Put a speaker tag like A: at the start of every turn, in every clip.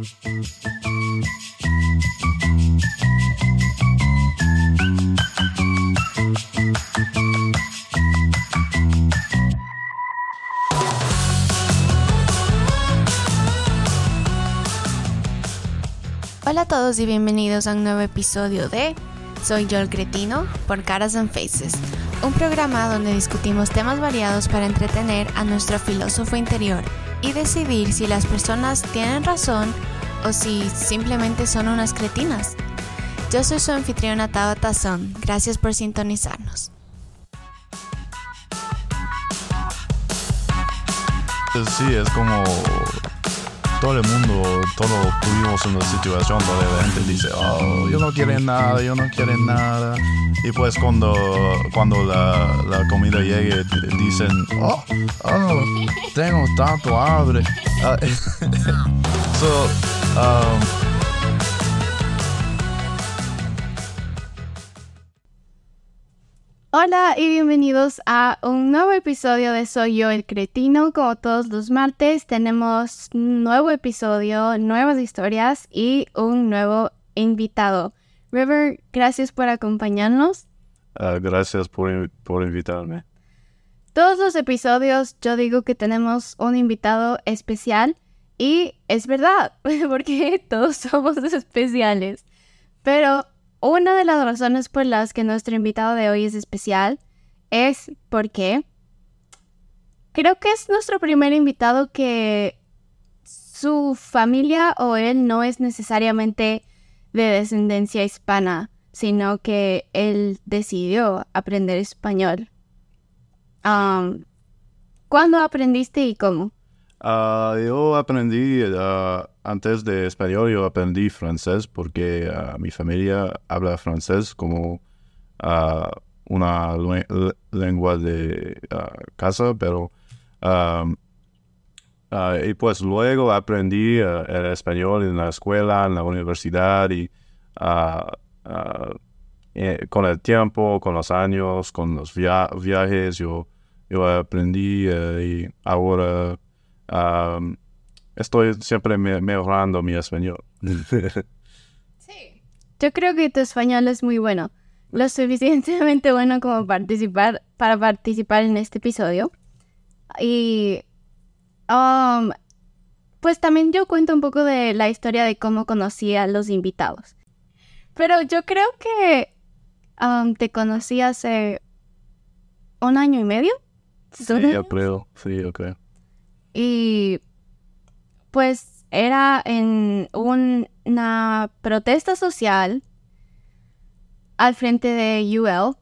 A: Hola a todos y bienvenidos a un nuevo episodio de Soy yo el cretino por Caras and Faces, un programa donde discutimos temas variados para entretener a nuestro filósofo interior y decidir si las personas tienen razón o si simplemente son unas cretinas. Yo soy su anfitriona Tao Tazón, gracias por sintonizarnos.
B: Sí, es como todo el mundo, todos tuvimos una situación donde la gente dice, oh, yo no quiero nada, yo no quiero nada. Y pues cuando, cuando la, la comida llegue, dicen, oh, oh, tengo tanto hambre. Ah, so, um,
A: Hola y bienvenidos a un nuevo episodio de Soy yo el cretino. Como todos los martes tenemos un nuevo episodio, nuevas historias y un nuevo invitado. River, gracias por acompañarnos.
B: ah, gracias por, por invitarme.
A: Todos los episodios yo digo que tenemos un invitado especial y es verdad, porque todos somos especiales. Pero una de las razones por las que nuestro invitado de hoy es especial es porque creo que es nuestro primer invitado que su familia o él no es necesariamente de descendencia hispana, sino que él decidió aprender español. ¿Cuándo aprendiste y cómo?
B: Ah, yo aprendí, ah, antes de español, yo aprendí francés porque ah, mi familia habla francés como una lengua de casa, pero... y pues luego aprendí el español en la escuela, en la universidad y eh, con el tiempo, con los años, con los via- viajes, yo, yo aprendí eh, y ahora... Am, estoy siempre me- mejorando mi español.
A: Sí. Yo creo que tu español es muy bueno. Lo suficientemente bueno como participar, para participar en este episodio. Y um, pues también yo cuento un poco de la historia de cómo conocí a los invitados. Pero yo creo que um, te conocí hace un año y medio.
B: sí, yo creo, sí, yo creo.
A: Y pues era en un- una protesta social al frente de UL,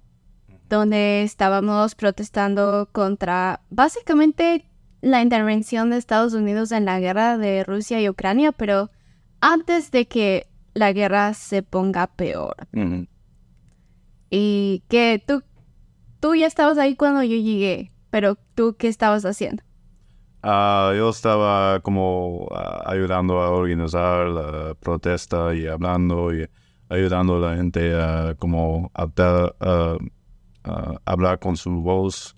A: donde estábamos protestando contra básicamente la intervención de Estados Unidos en la guerra de Rusia y Ucrania, pero antes de que la guerra se ponga peor. Y que tú, tú ya estabas ahí cuando yo llegué, pero tú, ¿qué estabas haciendo?
B: Ah, yo estaba como ah, ayudando a organizar la protesta y hablando y ayudando a la gente a como adaptar, ah, hablar con su voz.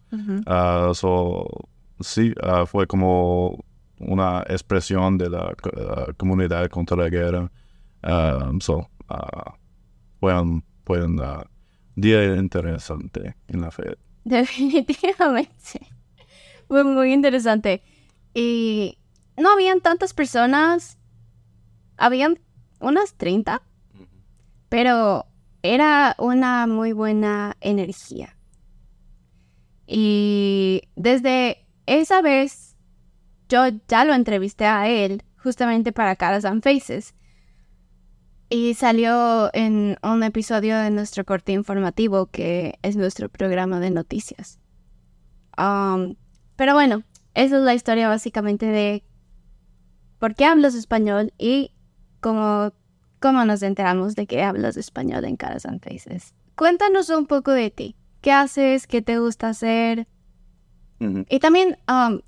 B: So, sí, fue como una expresión de la co- comunidad contra la guerra. So, fue un, fue un ah, día interesante en la fe.
A: Definitivamente. Fue muy interesante. Y no habían tantas personas. Habían unas 30. Pero era una muy buena energía. Y desde esa vez yo ya lo entrevisté a él justamente para Caras and Faces. Y salió en un episodio de nuestro corte informativo, que es nuestro programa de noticias. Um, pero bueno, esa es la historia básicamente de por qué hablas español y cómo, cómo nos enteramos de que hablas español en Caras and Faces. Cuéntanos un poco de ti. ¿Qué haces? ¿Qué te gusta hacer? Y también, um,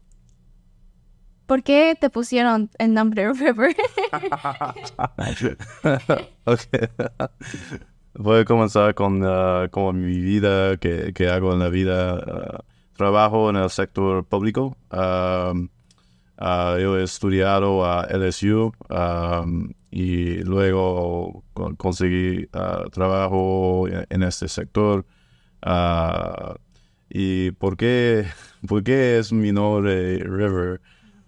A: ¿por qué te pusieron el nombre River?
B: Ok. Voy a comenzar con como mi vida, que hago en la vida. ah, trabajo en el sector público. Um, Ah, yo he estudiado a LSU um, y luego con- conseguí ah, trabajo en, este sector. Ah, ¿Y por qué, por qué es mi River?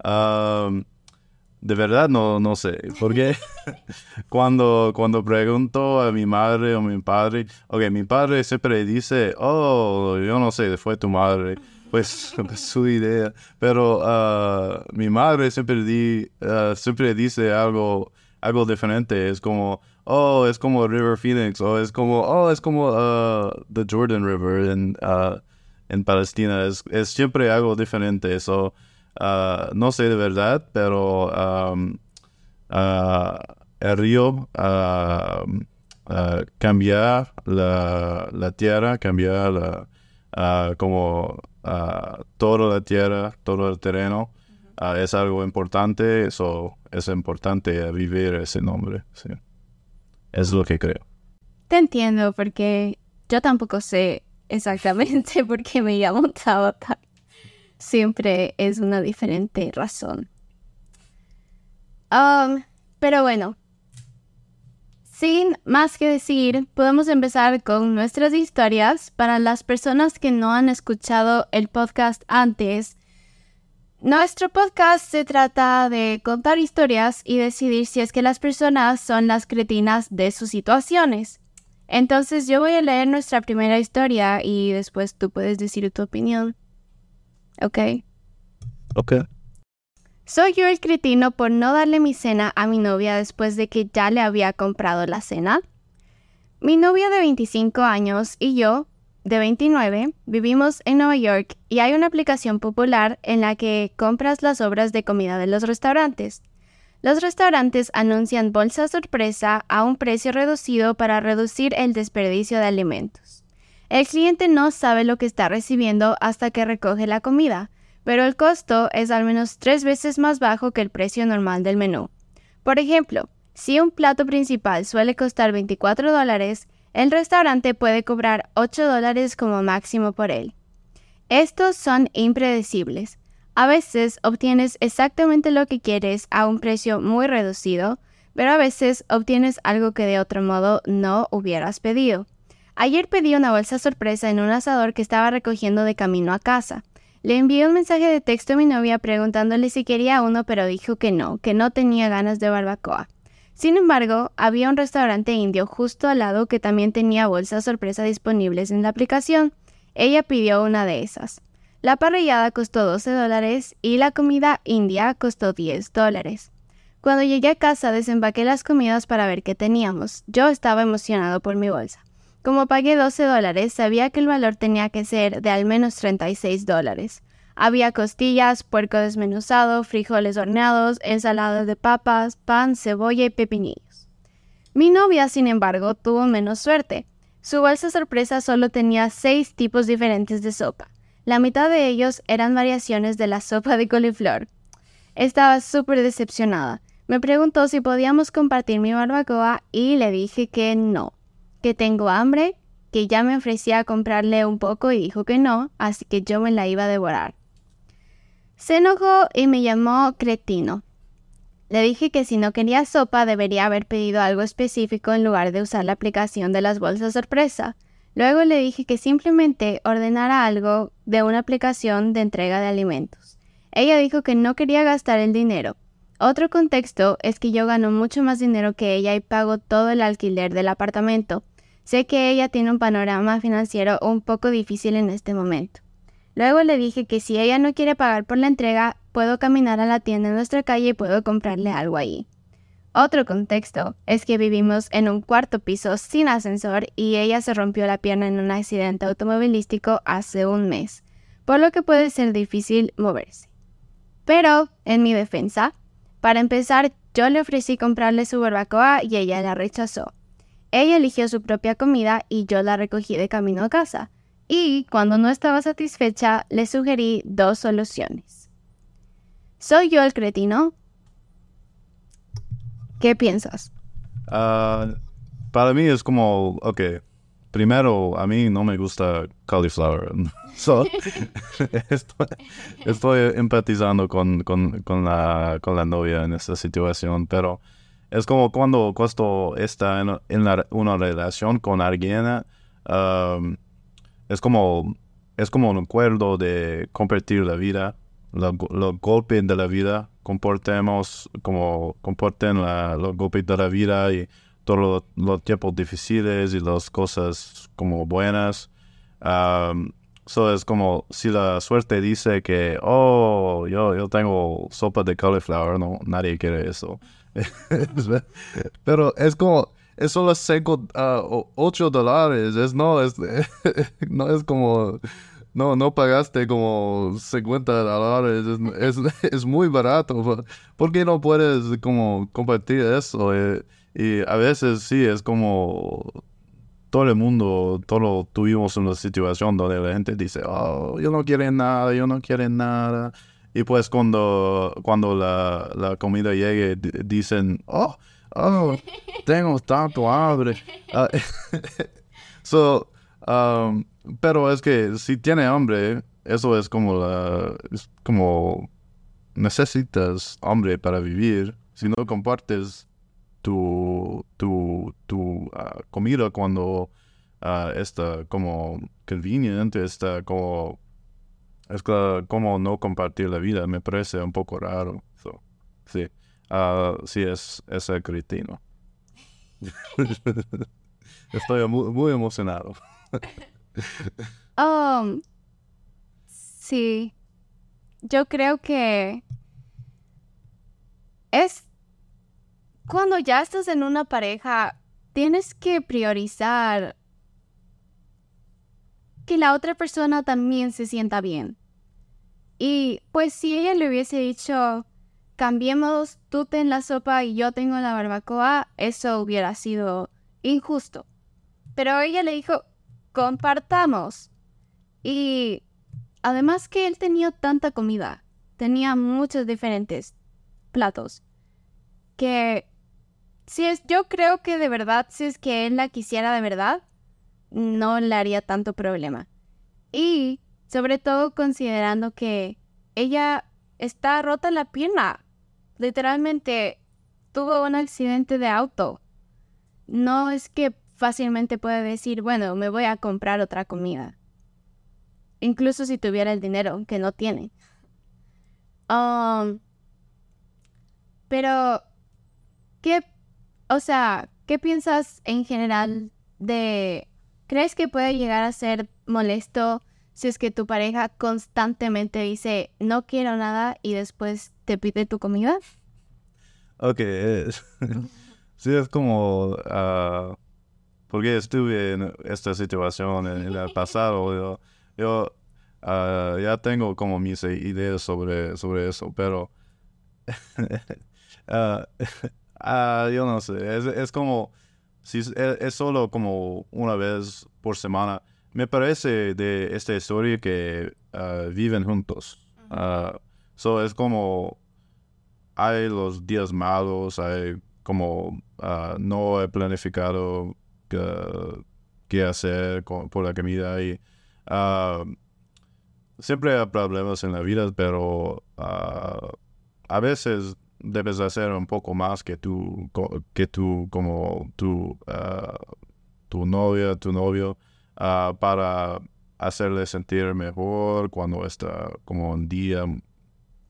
B: Um, de verdad no, no sé. Porque cuando, cuando pregunto a mi madre o mi padre, ok, mi padre siempre dice, oh, yo no sé, fue tu madre. Pues es su idea. Pero ah, mi madre siempre, di, ah, siempre dice algo, algo diferente. Es como, oh, es como River Phoenix. O es como, oh, es como ah, the Jordan River en, en Palestina. Es, es siempre algo diferente. Eso. Ah, no sé de verdad, pero um, ah, el río cambiar la, la tierra, cambiar la, como toda la tierra, todo el terreno, es algo importante, eso es importante vivir ese nombre. sí. Es lo que creo.
A: Te entiendo porque yo tampoco sé exactamente por qué me llamo Tabata. Siempre es una diferente razón. Um, pero bueno, sin más que decir, podemos empezar con nuestras historias. Para las personas que no han escuchado el podcast antes, nuestro podcast se trata de contar historias y decidir si es que las personas son las cretinas de sus situaciones. Entonces yo voy a leer nuestra primera historia y después tú puedes decir tu opinión. ¿Ok?
B: Ok.
A: Soy yo el cretino por no darle mi cena a mi novia después de que ya le había comprado la cena. Mi novia de 25 años y yo, de 29, vivimos en Nueva York y hay una aplicación popular en la que compras las obras de comida de los restaurantes. Los restaurantes anuncian bolsa sorpresa a un precio reducido para reducir el desperdicio de alimentos. El cliente no sabe lo que está recibiendo hasta que recoge la comida, pero el costo es al menos tres veces más bajo que el precio normal del menú. Por ejemplo, si un plato principal suele costar 24 dólares, el restaurante puede cobrar 8 dólares como máximo por él. Estos son impredecibles. A veces obtienes exactamente lo que quieres a un precio muy reducido, pero a veces obtienes algo que de otro modo no hubieras pedido. Ayer pedí una bolsa sorpresa en un asador que estaba recogiendo de camino a casa. Le envié un mensaje de texto a mi novia preguntándole si quería uno, pero dijo que no, que no tenía ganas de barbacoa. Sin embargo, había un restaurante indio justo al lado que también tenía bolsas sorpresa disponibles en la aplicación. Ella pidió una de esas. La parrillada costó 12 dólares y la comida india costó 10 dólares. Cuando llegué a casa desempaqué las comidas para ver qué teníamos. Yo estaba emocionado por mi bolsa. Como pagué 12 dólares, sabía que el valor tenía que ser de al menos 36 dólares. Había costillas, puerco desmenuzado, frijoles horneados, ensalada de papas, pan, cebolla y pepinillos. Mi novia, sin embargo, tuvo menos suerte. Su bolsa sorpresa solo tenía seis tipos diferentes de sopa. La mitad de ellos eran variaciones de la sopa de coliflor. Estaba súper decepcionada. Me preguntó si podíamos compartir mi barbacoa y le dije que no, que tengo hambre, que ya me ofrecía a comprarle un poco y dijo que no, así que yo me la iba a devorar. Se enojó y me llamó cretino. Le dije que si no quería sopa debería haber pedido algo específico en lugar de usar la aplicación de las bolsas sorpresa. Luego le dije que simplemente ordenara algo de una aplicación de entrega de alimentos. Ella dijo que no quería gastar el dinero. Otro contexto es que yo gano mucho más dinero que ella y pago todo el alquiler del apartamento. Sé que ella tiene un panorama financiero un poco difícil en este momento. Luego le dije que si ella no quiere pagar por la entrega, puedo caminar a la tienda en nuestra calle y puedo comprarle algo ahí. Otro contexto es que vivimos en un cuarto piso sin ascensor y ella se rompió la pierna en un accidente automovilístico hace un mes, por lo que puede ser difícil moverse. Pero, en mi defensa, para empezar, yo le ofrecí comprarle su barbacoa y ella la rechazó. Ella eligió su propia comida y yo la recogí de camino a casa. Y cuando no estaba satisfecha, le sugerí dos soluciones. ¿Soy yo el cretino? ¿Qué piensas?
B: Ah, para mí es como, ok, primero, a mí no me gusta cauliflower. Estoy, estoy empatizando con, con, con, la, con la novia en esta situación, pero es como cuando, cuando está en, una relación con alguien, um, es como es como un acuerdo de compartir la vida, lo- los golpes de la vida, comportemos como comporten la- los golpes de la vida y todos los, los tiempos difíciles y las cosas como buenas. Um, so es como si la suerte dice que, oh, yo, yo tengo sopa de cauliflower, no, nadie quiere eso. Pero es como, es solo cinco, ah, o- ocho dólares, es no, es, no es como, no, no pagaste como 50 dólares, es, es, es muy barato. ¿Por- ¿Por qué no puedes como compartir eso? Eh, y a veces sí, es como todo el mundo, todos tuvimos una situación donde la gente dice, oh, yo no quiero nada, yo no quiero nada. Y pues cuando, cuando la, la comida llegue, di- dicen, oh, oh, tengo tanto hambre. Um, pero es que si tiene hambre, eso es como la, es como necesitas hambre para vivir. Si no compartes tu, tu, tu ah, comida cuando ah, está como convenient, está como es que como no compartir la vida, me parece un poco raro. So, sí, Ah, sí es, es el. Estoy mu- muy emocionado.
A: Um, sí. Yo creo que es cuando ya estás en una pareja, tienes que priorizar que la otra persona también se sienta bien. Y pues si ella le hubiese dicho, cambiemos, tú ten la sopa y yo tengo la barbacoa, eso hubiera sido injusto. Pero ella le dijo, compartamos. Y además que él tenía tanta comida, tenía muchos diferentes platos, que si es, yo creo que de verdad, si es que él la quisiera de verdad, no le haría tanto problema. Y sobre todo considerando que ella está rota la pierna, literalmente tuvo un accidente de auto. No es que fácilmente puede decir, bueno, me voy a comprar otra comida. Incluso si tuviera el dinero, que no tiene. Um, pero, ¿qué, o sea, qué piensas en general de, crees que puede llegar a ser molesto si es que tu pareja constantemente dice, no quiero nada y después te pide tu comida?
B: Ok, es, sí es como, ah, porque estuve en esta situación en, el pasado, yo, yo ah, ya tengo como mis ideas sobre, sobre eso, pero ah, yo no sé, es, es como, si es, es solo como una vez por semana, me parece de esta historia que ah, viven juntos. Ah, so es como hay los días malos, hay como ah, no he planificado qué, hacer con- por la comida y siempre hay problemas en la vida, pero a veces debes hacer un poco más que tú, co- que tú como tu, ah, tu novia, tu novio, ah, para hacerle sentir mejor cuando está como un día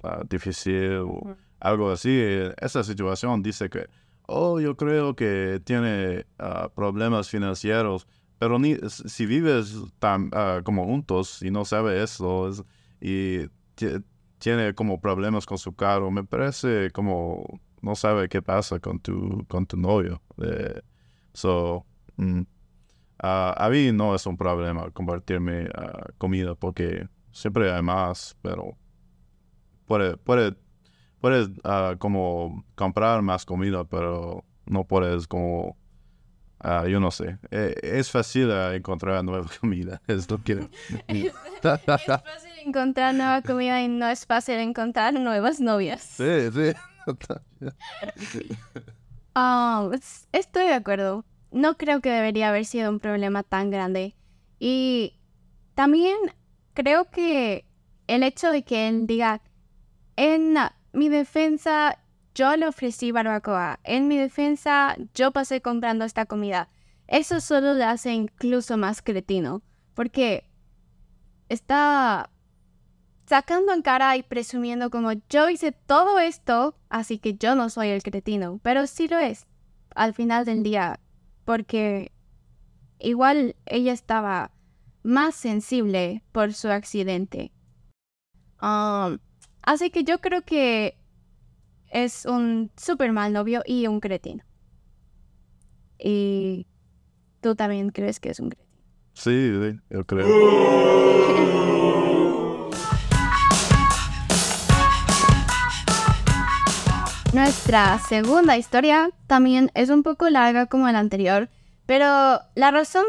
B: ah, difícil o algo así. Esa situación dice que, oh, yo creo que tiene problemas financieros, pero ni si vives tan, como juntos y no sabe eso es- y tiene como problemas con su carro, me parece como no sabe qué pasa con tu, con tu novio. Eh, so, mm, a mí no es un problema compartirme ah, comida porque siempre hay más, pero puede, puede puedes ah, como comprar más comida, pero no puedes como, ah, yo no sé, Eh, es fácil encontrar nueva comida, es lo que...
A: Es fácil encontrar nueva comida y no es fácil encontrar nuevas novias.
B: sí, sí.
A: Es- estoy de acuerdo. no creo que debería haber sido un problema tan grande. Y también creo que el hecho de que él diga, en mi defensa, yo le ofrecí barbacoa, en mi defensa, yo pasé comprando esta comida, eso solo le hace incluso más cretino, porque está sacando en cara y presumiendo como yo hice todo esto, así que yo no soy el cretino, pero sí lo es al final del día, porque igual ella estaba más sensible por su accidente. Um, así que yo creo que es un super mal novio y un cretino. Y tú también crees que es un cretino.
B: Sí, yo creo.
A: Nuestra segunda historia también es un poco larga como la anterior, pero la razón...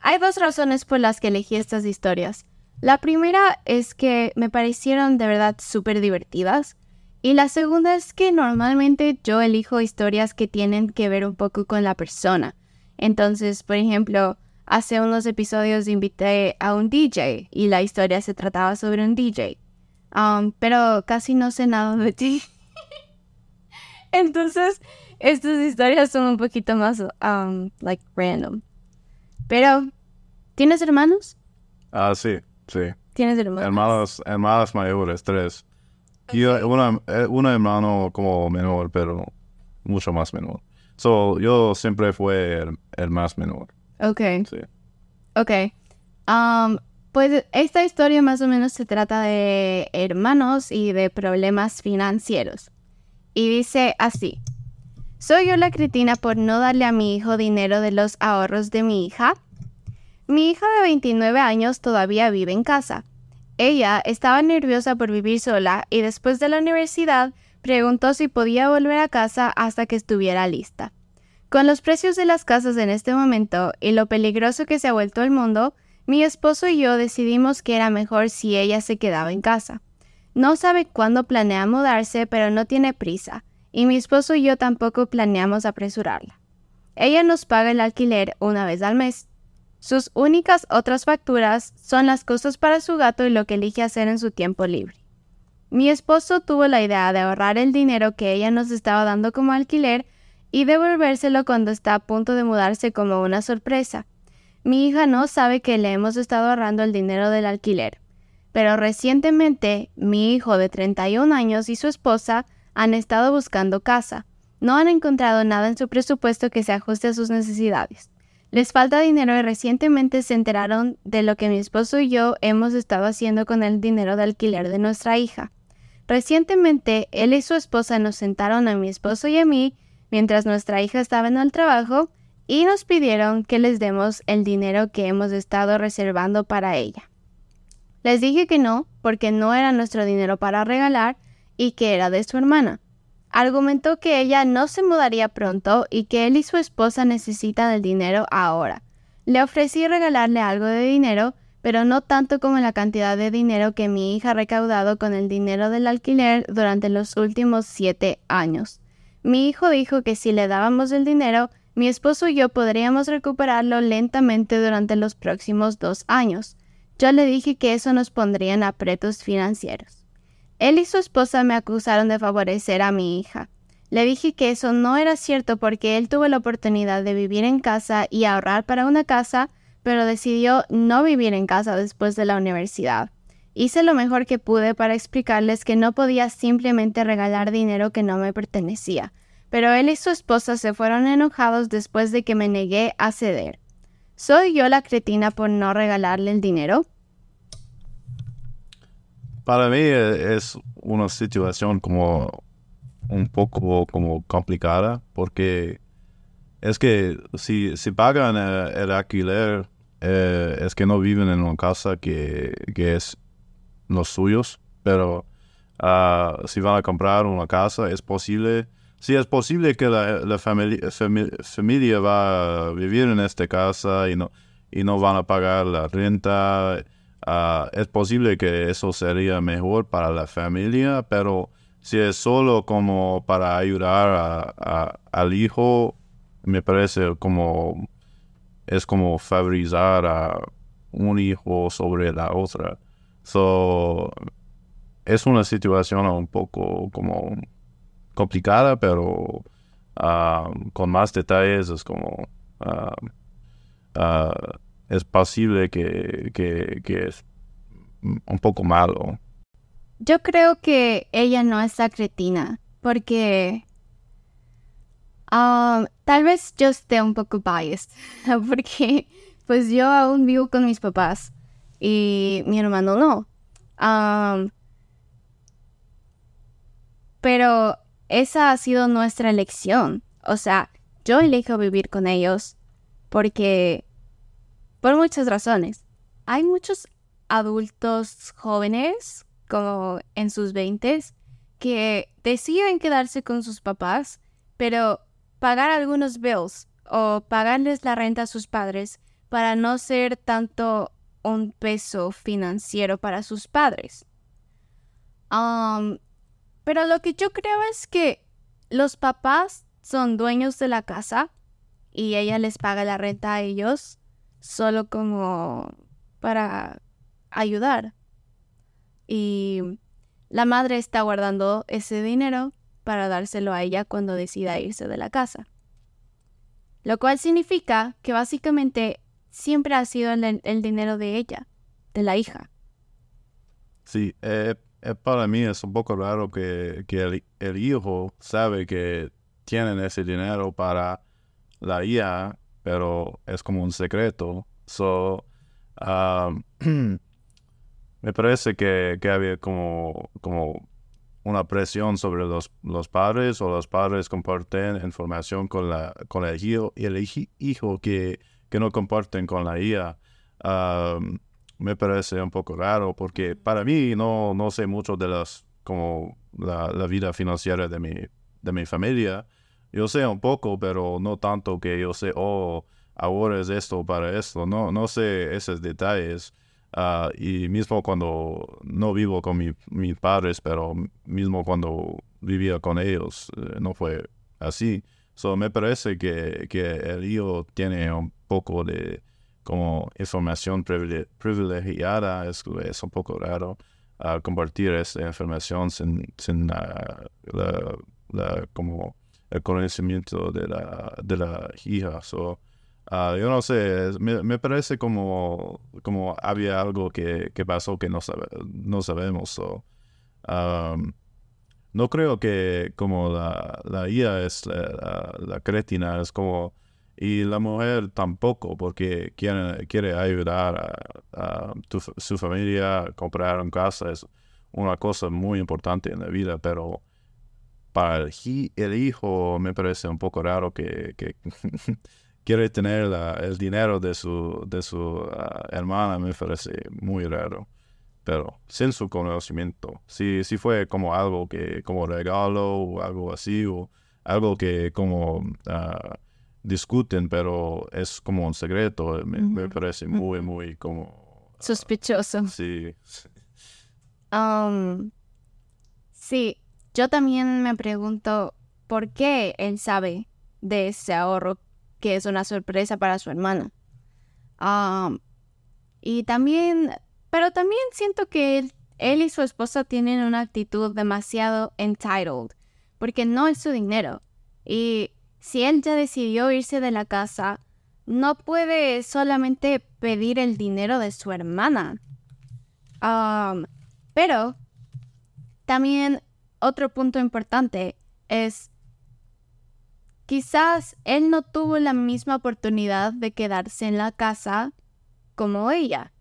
A: Hay dos razones por las que elegí estas historias. La primera es que me parecieron de verdad súper divertidas y la segunda es que normalmente yo elijo historias que tienen que ver un poco con la persona. Entonces, por ejemplo, hace unos episodios invité a un DJ y la historia se trataba sobre un DJ. Um, pero casi no sé nada de ti. Entonces, estas historias son un poquito más, um, like, random. Pero, ¿tienes hermanos?
B: Ah, sí, sí.
A: ¿Tienes hermanos?
B: Hermanos, hermanas mayores, tres. Y una, eh, una hermano como menor, pero mucho más menor. So, yo siempre fue el, más menor.
A: Ok.
B: Sí.
A: Ok. Um, pues esta historia más o menos se trata de hermanos y de problemas financieros y dice así. ¿Soy yo la cretina por no darle a mi hijo dinero de los ahorros de mi hija? Mi hija de 29 años todavía vive en casa. Ella estaba nerviosa por vivir sola y después de la universidad preguntó si podía volver a casa hasta que estuviera lista. Con los precios de las casas en este momento y lo peligroso que se ha vuelto el mundo, mi esposo y yo decidimos que era mejor si ella se quedaba en casa. No sabe cuándo planea mudarse, pero no tiene prisa, y mi esposo y yo tampoco planeamos apresurarla. Ella nos paga el alquiler una vez al mes. Sus únicas otras facturas son las cosas para su gato y lo que elige hacer en su tiempo libre. Mi esposo tuvo la idea de ahorrar el dinero que ella nos estaba dando como alquiler y devolvérselo cuando está a punto de mudarse como una sorpresa. Mi hija no sabe que le hemos estado ahorrando el dinero del alquiler pero recientemente mi hijo de 31 años y su esposa han estado buscando casa. No han encontrado nada en su presupuesto que se ajuste a sus necesidades. Les falta dinero y recientemente se enteraron de lo que mi esposo y yo hemos estado haciendo con el dinero de alquiler de nuestra hija. Recientemente él y su esposa nos sentaron a mi esposo y a mí mientras nuestra hija estaba en el trabajo y nos pidieron que les demos el dinero que hemos estado reservando para ella. Les dije que no, porque no era nuestro dinero para regalar y que era de su hermana. Argumentó que ella no se mudaría pronto y que él y su esposa necesitan el dinero ahora. Le ofrecí regalarle algo de dinero, pero no tanto como la cantidad de dinero que mi hija ha recaudado con el dinero del alquiler durante los últimos siete años. Mi hijo dijo que si le dábamos el dinero, mi esposo y yo podríamos recuperarlo lentamente durante los próximos dos años. Yo le dije que eso nos pondría en apretos financieros. Él y su esposa me acusaron de favorecer a mi hija. Le dije que eso no era cierto porque él tuvo la oportunidad de vivir en casa y ahorrar para una casa, pero decidió no vivir en casa después de la universidad. Hice lo mejor que pude para explicarles que no podía simplemente regalar dinero que no me pertenecía, pero él y su esposa se fueron enojados después de que me negué a ceder. ¿Soy yo la cretina por no regalarle el dinero?
B: Para mí e, es una situación como un poco como complicada porque es que si, si pagan eh, el, alquiler eh, es que no viven en una casa que, es los suyos, pero ah, si van a comprar una casa es posible Sí, es posible que la, familia, va a vivir en esta casa y no, y no van a pagar la renta. Ah, es posible que eso sería mejor para la familia, pero si es solo como para ayudar a, al hijo, me parece como es como favorizar a un hijo sobre la otra. So, es una situación un poco como complicada, pero ah, con más detalles es como ah, es posible que, que, es un poco malo.
A: Yo creo que ella no es la cretina, porque tal vez yo esté un poco biased, porque pues yo aún vivo con mis papás y mi hermano no. pero esa ha sido nuestra elección. O sea, yo elijo vivir con ellos porque... por muchas razones. Hay muchos adultos jóvenes, como en sus veintes, que deciden quedarse con sus papás, pero pagar algunos bills o pagarles la renta a sus padres para no ser tanto un peso financiero para sus padres. Um, pero lo que yo creo es que los papás son dueños de la casa y ella les paga la renta a ellos solo como para ayudar. Y la madre está guardando ese dinero para dárselo a ella cuando decida irse de la casa. Lo cual significa que básicamente siempre ha sido el, dinero de ella, de la hija.
B: Sí, eh, para mí es un poco raro que, el, hijo sabe que tienen ese dinero para la IA, pero es como un secreto. So, me parece que, había como, como una presión sobre los, los padres o los padres comparten información con, la, con el hijo y el hijo que, que no comparten con la IA me parece un poco raro porque para mí no, no sé mucho de las como la, vida financiera de mi, de mi familia. Yo sé un poco, pero no tanto que yo sé, oh, ahora es esto para esto. No, no sé esos detalles. Ah, y mismo cuando no vivo con mis padres, pero mismo cuando vivía con ellos, eh, no fue así. So, me parece que, que el hijo tiene un poco de, como información privilegiada, es, un poco raro uh, compartir esa información sin, sin la, como el conocimiento de la, de la hija. So, uh, yo no sé, me, parece como, como había algo que, que pasó que no, sabe, no sabemos. So, no creo que como la, la IA es la, la cretina, es como y la mujer tampoco, porque quiere, quiere ayudar a, su familia a comprar una casa. Es una cosa muy importante en la vida, pero para el, hijo me parece un poco raro que, quiere tener el dinero de su, de su ah, hermana, me parece muy raro. Pero sin su conocimiento, si, si fue como algo que, como regalo o algo así, o algo que como... Uh, discuten, pero es como un secreto. Me, parece muy, muy como...
A: Ah, Sospechoso.
B: sí.
A: Um, sí, yo también me pregunto por qué él sabe de ese ahorro que es una sorpresa para su hermana. Um, y también, pero también siento que él, él y su esposa tienen una actitud demasiado entitled, porque no es su dinero. Y si él ya decidió irse de la casa, no puede solamente pedir el dinero de su hermana. pero también otro punto importante es quizás él no tuvo la misma oportunidad de quedarse en la casa como ella.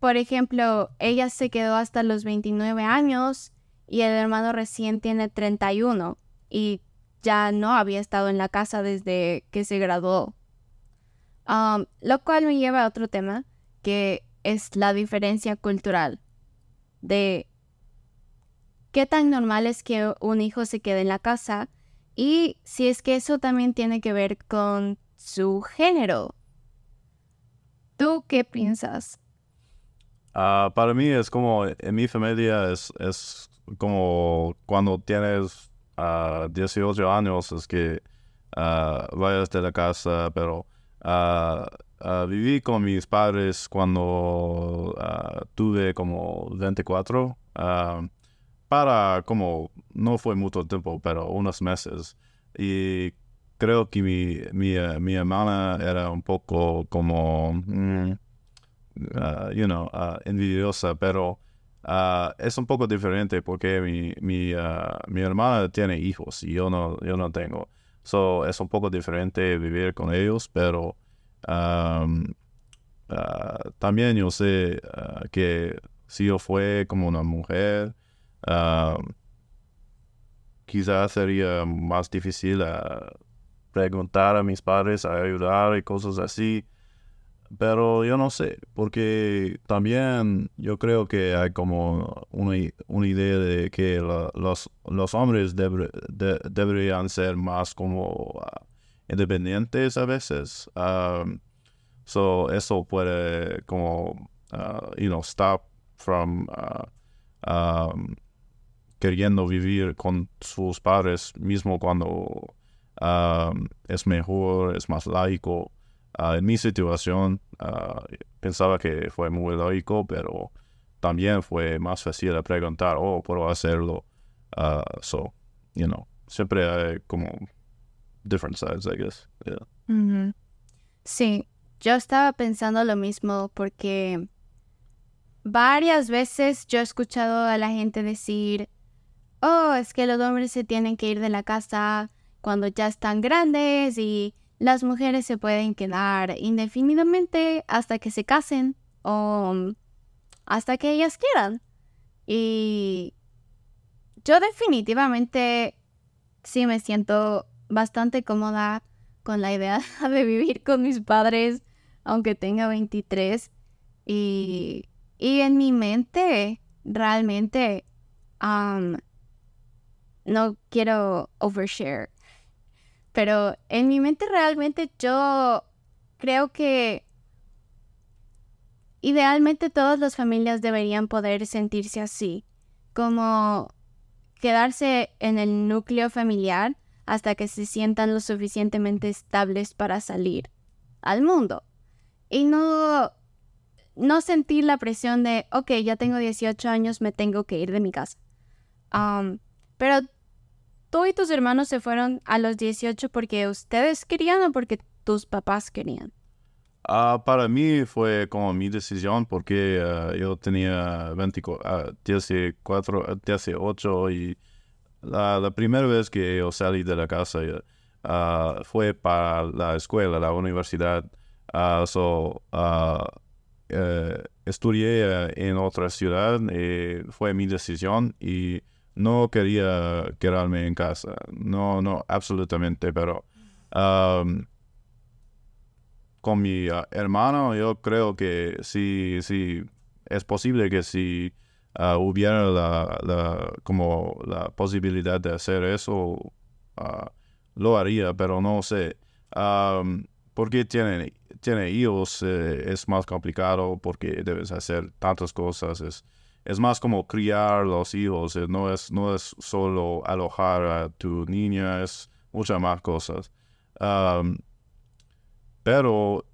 A: Por ejemplo, ella se quedó hasta los 29 años y el hermano recién tiene 31 y ya no había estado en la casa desde que se graduó. Um, lo cual me lleva a otro tema, que es la diferencia cultural. De qué tan normal es que un hijo se quede en la casa y si es que eso también tiene que ver con su género. ¿Tú qué piensas?
B: Ah, para mí es como, en mi familia es, es como cuando tienes a 18 años es que ah, vayas de la casa, pero ah, ah, viví con mis padres cuando ah, tuve como 24, ah, para como, no fue mucho tiempo, pero unos meses. Y creo que mi, mi, eh, mi hermana era un poco como, mm, you know, envidiosa, pero ah, es un poco diferente porque mi, mi, ah, mi hermana tiene hijos y yo no, yo no tengo. So, es un poco diferente vivir con ellos, pero am, ah, también yo sé que si yo fue como una mujer, quizás sería más difícil preguntar a mis padres, ayudar y cosas así. Pero yo no sé, porque también yo creo que hay como una, una idea de que los, los hombres deber- de- deberían ser más como ah, independientes a veces. Um, so eso puede como, ah, you know, stop from ah, um, queriendo vivir con sus padres mismo cuando um, es mejor, es más laico. Ah, en mi situación, ah, pensaba que fue muy lógico, pero también fue más fácil de preguntar, oh, puedo hacerlo. Ah, so, you know, siempre hay como different sides, I guess.
A: Sí, yo estaba pensando lo mismo porque varias veces yo he escuchado a la gente decir, oh, es que los hombres se tienen que ir de la casa cuando ya están grandes y las mujeres se pueden quedar indefinidamente hasta que se casen o hasta que ellas quieran. Y yo definitivamente sí me siento bastante cómoda con la idea de vivir con mis padres, aunque tenga 23. Y, y en mi mente, realmente, am, no quiero overshare, pero en mi mente realmente yo creo que idealmente todas las familias deberían poder sentirse así, como quedarse en el núcleo familiar hasta que se sientan lo suficientemente estables para salir al mundo. Y no, no sentir la presión de, ok, ya tengo 18 años, me tengo que ir de mi casa. Pero tú y tus hermanos se fueron a los 18 porque ustedes querían o porque tus papás querían.
B: Ah, para mí fue como mi decisión porque ah, yo tenía 24, ah, 14, ah, 18 y la, primera vez que yo salí de la casa ah, fue para la escuela, la universidad. So, eh, estudié eh, en otra ciudad y fue mi decisión y no quería quedarme en casa. No, no, absolutamente, pero... am, con mi ah, hermano, yo creo que sí, sí, es posible que si ah, hubiera la, como la posibilidad de hacer eso, ah, lo haría, pero no sé. Am, porque tiene, tiene hijos eh, es más complicado porque debes hacer tantas cosas. Es, es más como criar los hijos, eh, no es, no es solo alojar a tu niña, es muchas más cosas. Pero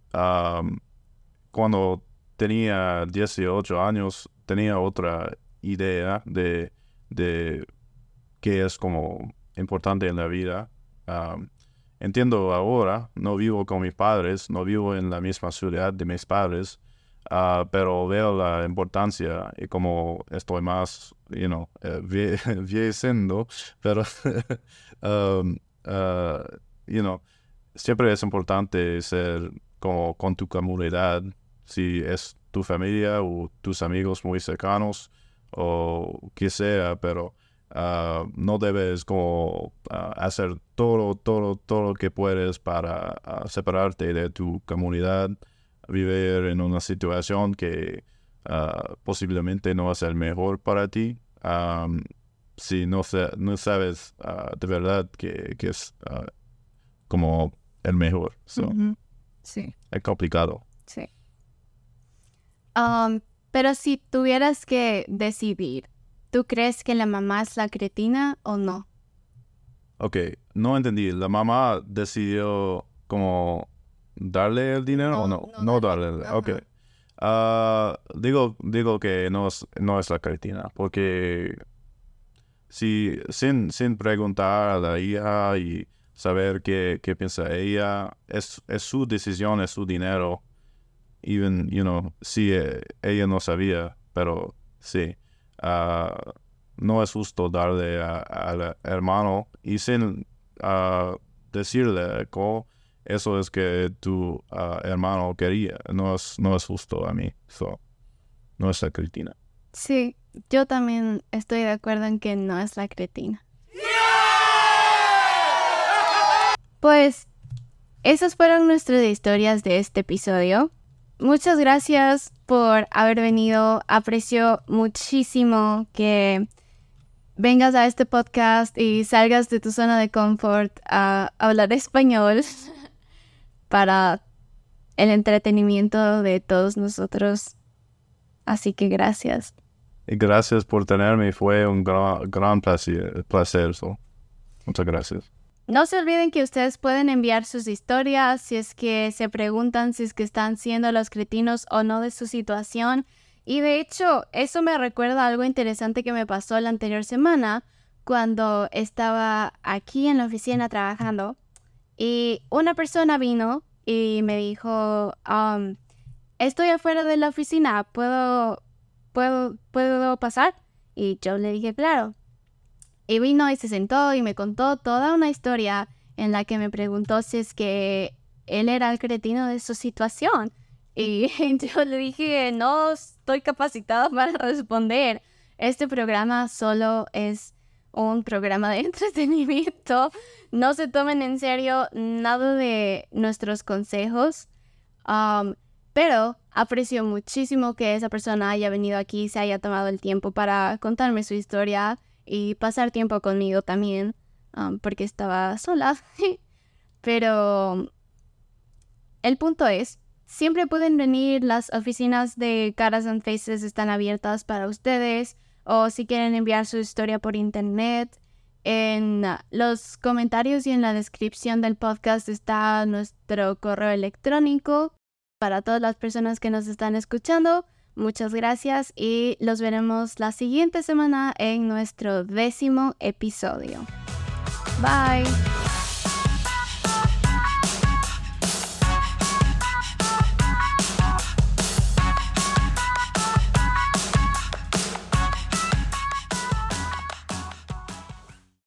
B: cuando tenía 18 años, tenía otra idea de, de qué es como importante en la vida. Entiendo ahora, no vivo con mis padres, no vivo en la misma ciudad de mis padres, ah, pero veo la importancia y como estoy más, you know, viejeciendo, pero, um, ah, you know, siempre es importante ser como con tu comunidad, si es tu familia o tus amigos muy cercanos o que sea, pero ah, no debes como hacer todo, todo, todo lo que puedes para separarte de tu comunidad, vivir en una situación que ah, posiblemente no va a ser mejor para ti. Si no, sa- no sabes ah, de verdad que, que es ah, como el mejor. So.
A: Sí,
B: Es complicado.
A: sí. Um, pero si tuvieras que decidir, ¿tú crees que la mamá es la cretina o no?
B: Ok, no entendí. ¿La mamá decidió como darle el dinero o no? No, darle. Ok. Ah, digo, digo que no es, no es la cretina, porque si sin, sin preguntar a la hija y saber qué, qué piensa ella, es, es su decisión, es su dinero. Even, you know, si eh, ella no sabía, pero sí. Ah, no es justo darle al hermano y sin uh, decirle cómo eso es que tu ah, hermano quería. No es, no es justo a mí. So, no es la cretina.
A: Sí, yo también estoy de acuerdo en que no es la cretina. Pues esas fueron nuestras historias de este episodio. Muchas gracias por haber venido. Aprecio muchísimo que vengas a este podcast y salgas de tu zona de confort a hablar español para el entretenimiento de todos nosotros. Así que gracias.
B: Y gracias por tenerme, fue un gran, placer. placer Muchas gracias.
A: No se olviden que ustedes pueden enviar sus historias si es que se preguntan si es que están siendo los cretinos o no de su situación. Y de hecho, eso me recuerda algo interesante que me pasó la anterior semana cuando estaba aquí en la oficina trabajando y una persona vino y me dijo, um, estoy afuera de la oficina, ¿puedo, puedo, puedo pasar? Y yo le dije, claro. Y vino y se sentó y me contó toda una historia en la que me preguntó si es que él era el cretino de su situación. Y yo le dije, no estoy capacitada para responder. Este programa solo es un programa de entretenimiento. No se tomen en serio nada de nuestros consejos. Pero aprecio muchísimo que esa persona haya venido aquí, se haya tomado el tiempo para contarme su historia y pasar tiempo conmigo también, porque estaba sola. pero el punto es Siempre pueden venir, las oficinas de Caras and Faces están abiertas para ustedes o si quieren enviar su historia por internet. En los comentarios y en la descripción del podcast está nuestro correo electrónico para todas las personas que nos están escuchando. Muchas gracias y los veremos la siguiente semana en nuestro décimo episodio. Bye.